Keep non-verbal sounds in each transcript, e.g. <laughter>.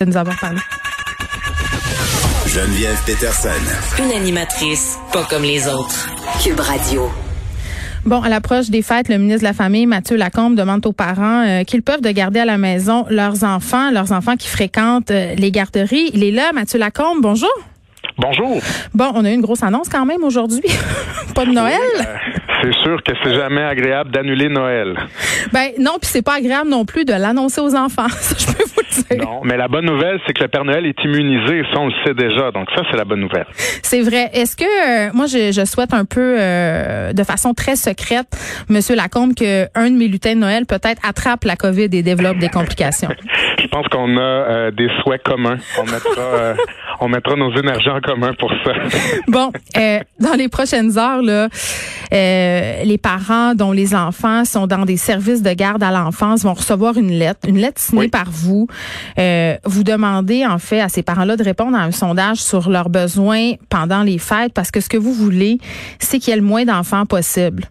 de nous avoir parlé. Geneviève Peterson. Une animatrice pas comme les autres. Cube Radio. Bon, à l'approche des fêtes, le ministre de la Famille, Mathieu Lacombe, demande aux parents euh, qu'ils peuvent de garder à la maison leurs enfants, leurs enfants qui fréquentent euh, les garderies. Il est là, Mathieu Lacombe. Bonjour. Bonjour. Bon, on a eu une grosse annonce quand même aujourd'hui. <laughs> Pas de Noël? Euh, c'est sûr que c'est jamais agréable d'annuler Noël. Ben non, puis c'est pas agréable non plus de l'annoncer aux enfants. <laughs> Ça, je peux vous. <laughs> Non, mais la bonne nouvelle, c'est que le Père Noël est immunisé. Ça, on le sait déjà. Donc ça, c'est la bonne nouvelle. C'est vrai. Est-ce que euh, moi, je, je, souhaite un peu, euh, de façon très secrète, Monsieur Lacombe, que un de mes lutins de Noël peut-être attrape la COVID et développe des complications? <laughs> je pense qu'on a euh, des souhaits communs. On mettra, on mettra nos énergies en commun pour ça. <laughs> bon, dans les prochaines heures, là. Euh, les parents dont les enfants sont dans des services de garde à l'enfance vont recevoir une lettre, une lettre signée par vous. Euh, vous demandez en fait à ces parents-là de répondre à un sondage sur leurs besoins pendant les fêtes parce que ce que vous voulez, c'est qu'il y ait le moins d'enfants possible.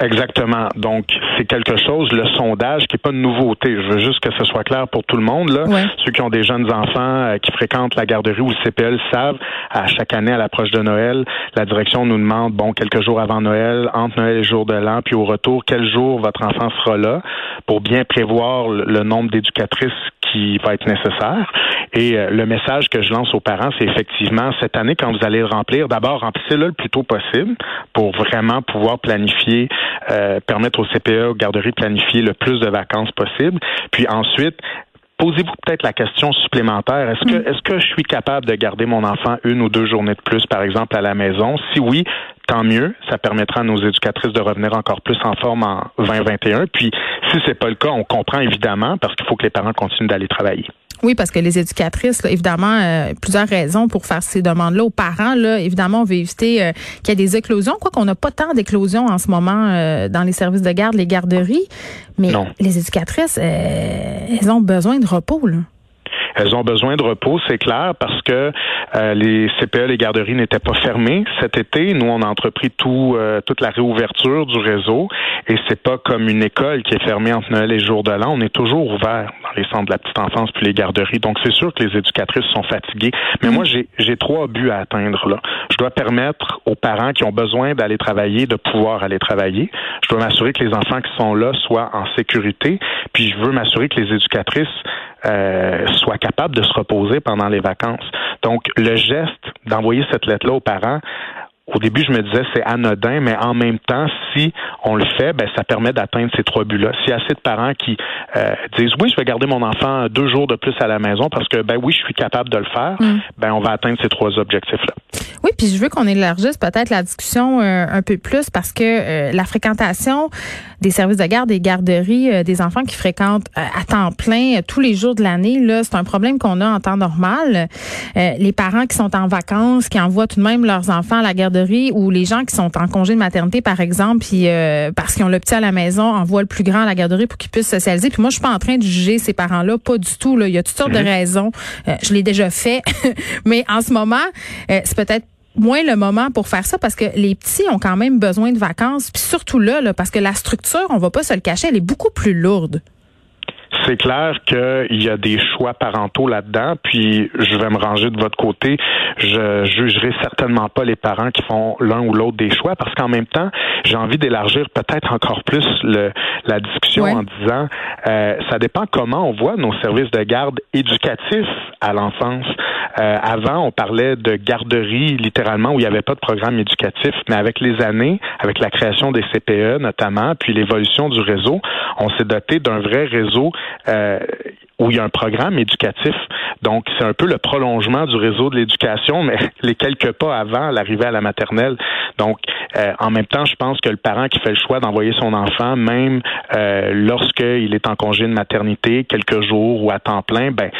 Exactement. Donc, c'est quelque chose, le sondage, qui n'est pas de nouveauté. Je veux juste que ce soit clair pour tout le monde. Là. Ceux qui ont des jeunes enfants euh, qui fréquentent la garderie ou le CPL savent, à chaque année, à l'approche de Noël, la direction nous demande, bon, quelques jours avant Noël, entre Noël et le jour de l'an, puis au retour, quel jour votre enfant sera là, pour bien prévoir le nombre d'éducatrices qui va être nécessaire. Et euh, le message que je lance aux parents, c'est effectivement, cette année, quand vous allez le remplir, d'abord, remplissez-le le plus tôt possible pour vraiment pouvoir planifier, euh, permettre au CPE, aux garderies, de planifier le plus de vacances possible. Puis ensuite, posez-vous peut-être la question supplémentaire. Est-ce que, mm. est-ce que je suis capable de garder mon enfant une ou deux journées de plus, par exemple, à la maison? Si oui, tant mieux. Ça permettra à nos éducatrices de revenir encore plus en forme en 2021. Puis, si c'est pas le cas, on comprend évidemment parce qu'il faut que les parents continuent d'aller travailler. Oui, parce que les éducatrices, évidemment, euh, plusieurs raisons pour faire ces demandes-là aux parents. Là, évidemment, on veut éviter euh, qu'il y ait des éclosions. Quoi qu'on n'a pas tant d'éclosions en ce moment euh, dans les services de garde, les garderies. Mais les éducatrices, elles ont besoin de repos. Là. Elles ont besoin de repos, c'est clair, parce que euh, les CPE, les garderies n'étaient pas fermées cet été. Nous, on a entrepris euh, toute la réouverture du réseau et c'est pas comme une école qui est fermée entre Noël et jour de l'an. On est toujours ouvert dans les centres de la petite enfance puis les garderies. Donc, c'est sûr que les éducatrices sont fatiguées. Mais moi, j'ai, j'ai trois buts à atteindre là. Je dois permettre aux parents qui ont besoin d'aller travailler de pouvoir aller travailler. Je dois m'assurer que les enfants qui sont là soient en sécurité. Puis, je veux m'assurer que les éducatrices euh, soient capables de se reposer pendant les vacances. Donc, le geste d'envoyer cette lettre-là aux parents, au début, je me disais c'est anodin, mais en même temps, si on le fait, ben ça permet d'atteindre ces trois buts-là. S'il y a assez de parents qui euh, disent oui, je vais garder mon enfant deux jours de plus à la maison parce que ben oui, je suis capable de le faire, mm. ben on va atteindre ces trois objectifs-là. Oui, puis je veux qu'on élargisse peut-être la discussion euh, un peu plus parce que euh, la fréquentation des services de garde, des garderies, des enfants qui fréquentent à temps plein tous les jours de l'année, là, c'est un problème qu'on a en temps normal. les parents qui sont en vacances, qui envoient tout de même leurs enfants à la garderie ou les gens qui sont en congé de maternité, par exemple, puis euh, parce qu'ils ont le petit à la maison, envoient le plus grand à la garderie pour qu'il puisse socialiser. Puis moi, je suis pas en train de juger ces parents-là, pas du tout. Là. Il y a toutes sortes de mhm. raisons. Euh, je l'ai déjà fait, <laughs> mais en ce moment, euh, c'est peut-être moins le moment pour faire ça parce que les petits ont quand même besoin de vacances, puis surtout là, là parce que la structure, on va pas se le cacher, elle est beaucoup plus lourde c'est clair qu'il y a des choix parentaux là-dedans, puis je vais me ranger de votre côté. Je jugerai certainement pas les parents qui font l'un ou l'autre des choix, parce qu'en même temps, j'ai envie d'élargir peut-être encore plus le, la discussion en disant, euh, ça dépend comment on voit nos services de garde éducatifs à l'enfance. Euh, avant, on parlait de garderie, littéralement, où il n'y avait pas de programme éducatif, mais avec les années, avec la création des CPE notamment, puis l'évolution du réseau, on s'est doté d'un vrai réseau euh, où il y a un programme éducatif. Donc, c'est un peu le prolongement du réseau de l'éducation, <laughs> mais les quelques pas avant l'arrivée à la maternelle. Donc, euh, en même temps, je pense que le parent qui fait le choix d'envoyer son enfant, même euh, lorsqu'il est en congé de maternité, quelques jours ou à temps plein, ben,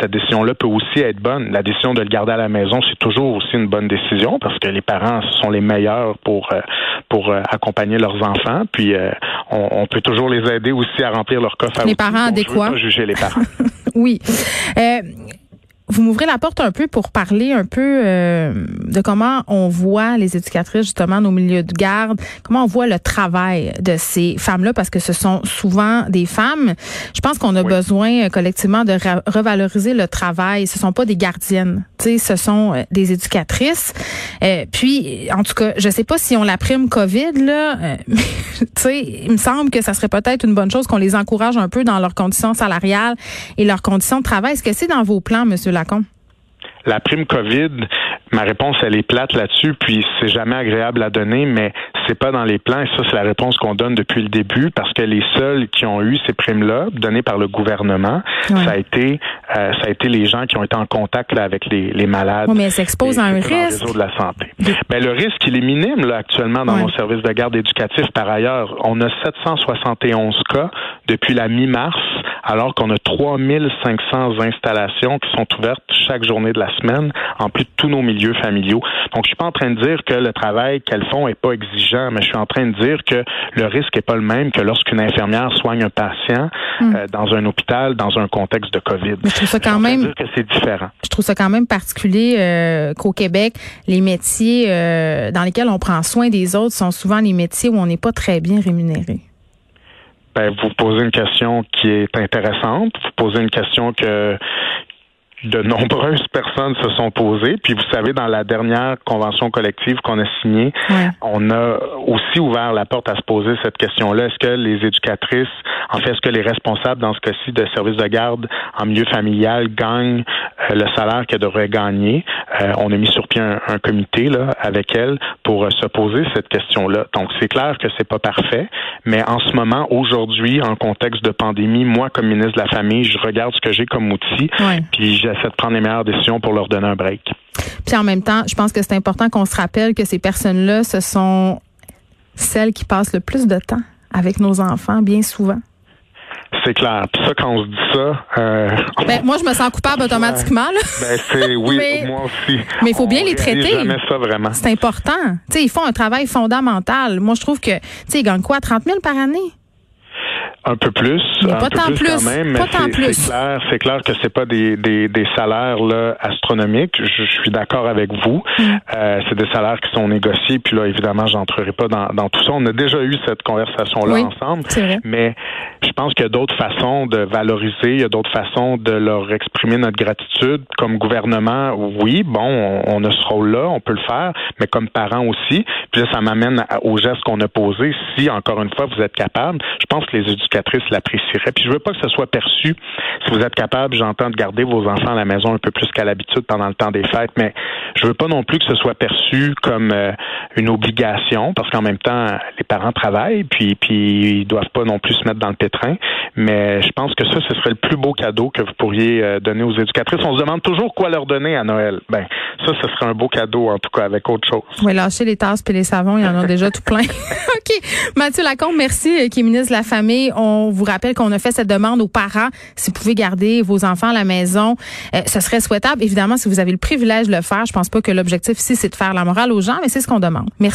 cette décision-là peut aussi être bonne. La décision de le garder à la maison, c'est toujours aussi une bonne décision parce que les parents sont les meilleurs pour pour accompagner leurs enfants. Puis, on, peut toujours les aider aussi à remplir leur coffre à Les parents adéquats. juger les parents. <laughs> oui. Euh, vous m'ouvrez la porte un peu pour parler un peu euh, de comment on voit les éducatrices justement nos milieux de garde, comment on voit le travail de ces femmes-là, parce que ce sont souvent des femmes. Je pense qu'on a besoin euh, collectivement de revaloriser le travail. Ce sont pas des gardiennes, tu sais, ce sont euh, des éducatrices. puis, en tout cas, je sais pas si on la prime COVID là, <laughs> tu sais, il me semble que ça serait peut-être une bonne chose qu'on les encourage un peu dans leurs conditions salariales et leurs conditions de travail. Est-ce que c'est dans vos plans, Monsieur La prime COVID, ma réponse, elle est plate là-dessus, puis c'est jamais agréable à donner, mais c'est pas dans les plans, et ça, c'est la réponse qu'on donne depuis le début, parce que les seuls qui ont eu ces primes-là, données par le gouvernement, ça a été euh, ça a été les gens qui ont été en contact là, avec les, les malades. mais elles s'exposent à un risque. réseau de la santé. Ben, le risque, il est minime là, actuellement dans nos services de garde éducatifs. Par ailleurs, on a 771 cas depuis la mi-mars, alors qu'on a 3500 installations qui sont ouvertes chaque journée de la semaine, en plus de tous nos milieux familiaux. Donc, je suis pas en train de dire que le travail qu'elles font est pas exigeant, mais je suis en train de dire que le risque est pas le même que lorsqu'une infirmière soigne un patient hmm. euh, dans un hôpital, dans un contexte de COVID. Je trouve ça quand même. Dire que c'est différent. Je trouve ça quand même particulier euh, qu'au Québec, les métiers euh, dans lesquels on prend soin des autres sont souvent les métiers où on n'est pas très bien rémunéré. Ben, vous posez une question qui est intéressante. Vous posez une question que de nombreuses personnes se sont posées. Puis vous savez, dans la dernière convention collective qu'on a signée, on a aussi ouvert la porte à se poser cette question-là. Est-ce que les éducatrices, en fait, est-ce que les responsables dans ce cas-ci de services de garde en milieu familial gagnent euh, le salaire qu'elles devraient gagner? Euh, on a mis sur pied un, comité là avec elles pour euh, se poser cette question-là. Donc c'est clair que c'est pas parfait, mais en ce moment, aujourd'hui, en contexte de pandémie, moi comme ministre de la Famille, je regarde ce que j'ai comme outil, puis je essaie de prendre les meilleures décisions pour leur donner un break. Puis en même temps, je pense que c'est important qu'on se rappelle que ces personnes-là, ce sont celles qui passent le plus de temps avec nos enfants, bien souvent. C'est clair. Puis ça, quand on se dit ça. Euh, ben, moi, je me sens coupable automatiquement. Là. Ben, c'est, <laughs> oui, moi aussi. Mais il faut bien les traiter. ça, vraiment. C'est important. Ils font un travail fondamental. Moi, je trouve que, tu sais, ils gagnent quoi, 30 000 par année? Un peu plus. pas peu tant plus, quand même, mais c'est clair, c'est clair que c'est pas des, des, des salaires là, astronomiques. Je, suis d'accord avec vous. Mm. Euh, c'est des salaires qui sont négociés. Puis là, évidemment, j'entrerai pas dans, dans tout ça. On a déjà eu cette conversation là ensemble. Mais je pense qu'il y a d'autres façons de valoriser. Il y a d'autres façons de leur exprimer notre gratitude. Comme gouvernement, oui, bon, on, a ce rôle-là, on peut le faire, mais comme parents aussi. Puis là, ça m'amène au geste qu'on a posé. Si encore une fois vous êtes capable, je pense que les éducateurs l'apprécierait. Puis je veux pas que ce soit perçu, si vous êtes capable, j'entends, de garder vos enfants à la maison un peu plus qu'à l'habitude pendant le temps des fêtes, mais je veux pas non plus que ce soit perçu comme euh, une obligation, parce qu'en même temps, les parents travaillent, puis, puis ils doivent pas non plus se mettre dans le pétrin. Mais je pense que ça, ce serait le plus beau cadeau que vous pourriez euh, donner aux éducatrices. On se demande toujours quoi leur donner à Noël. Ben, ça, ce serait un beau cadeau, en tout cas, avec autre chose. Oui, lâcher les tasses et les savons, il y en a déjà tout plein. <laughs> OK. Mathieu Lacombe, merci, euh, qui est ministre de la Famille. On vous rappelle qu'on a fait cette demande aux parents. Si vous pouvez garder vos enfants à la maison, euh, ce serait souhaitable. Évidemment, si vous avez le privilège de le faire, je pense pas que l'objectif ici, c'est de faire la morale aux gens, mais c'est ce qu'on demande. Merci.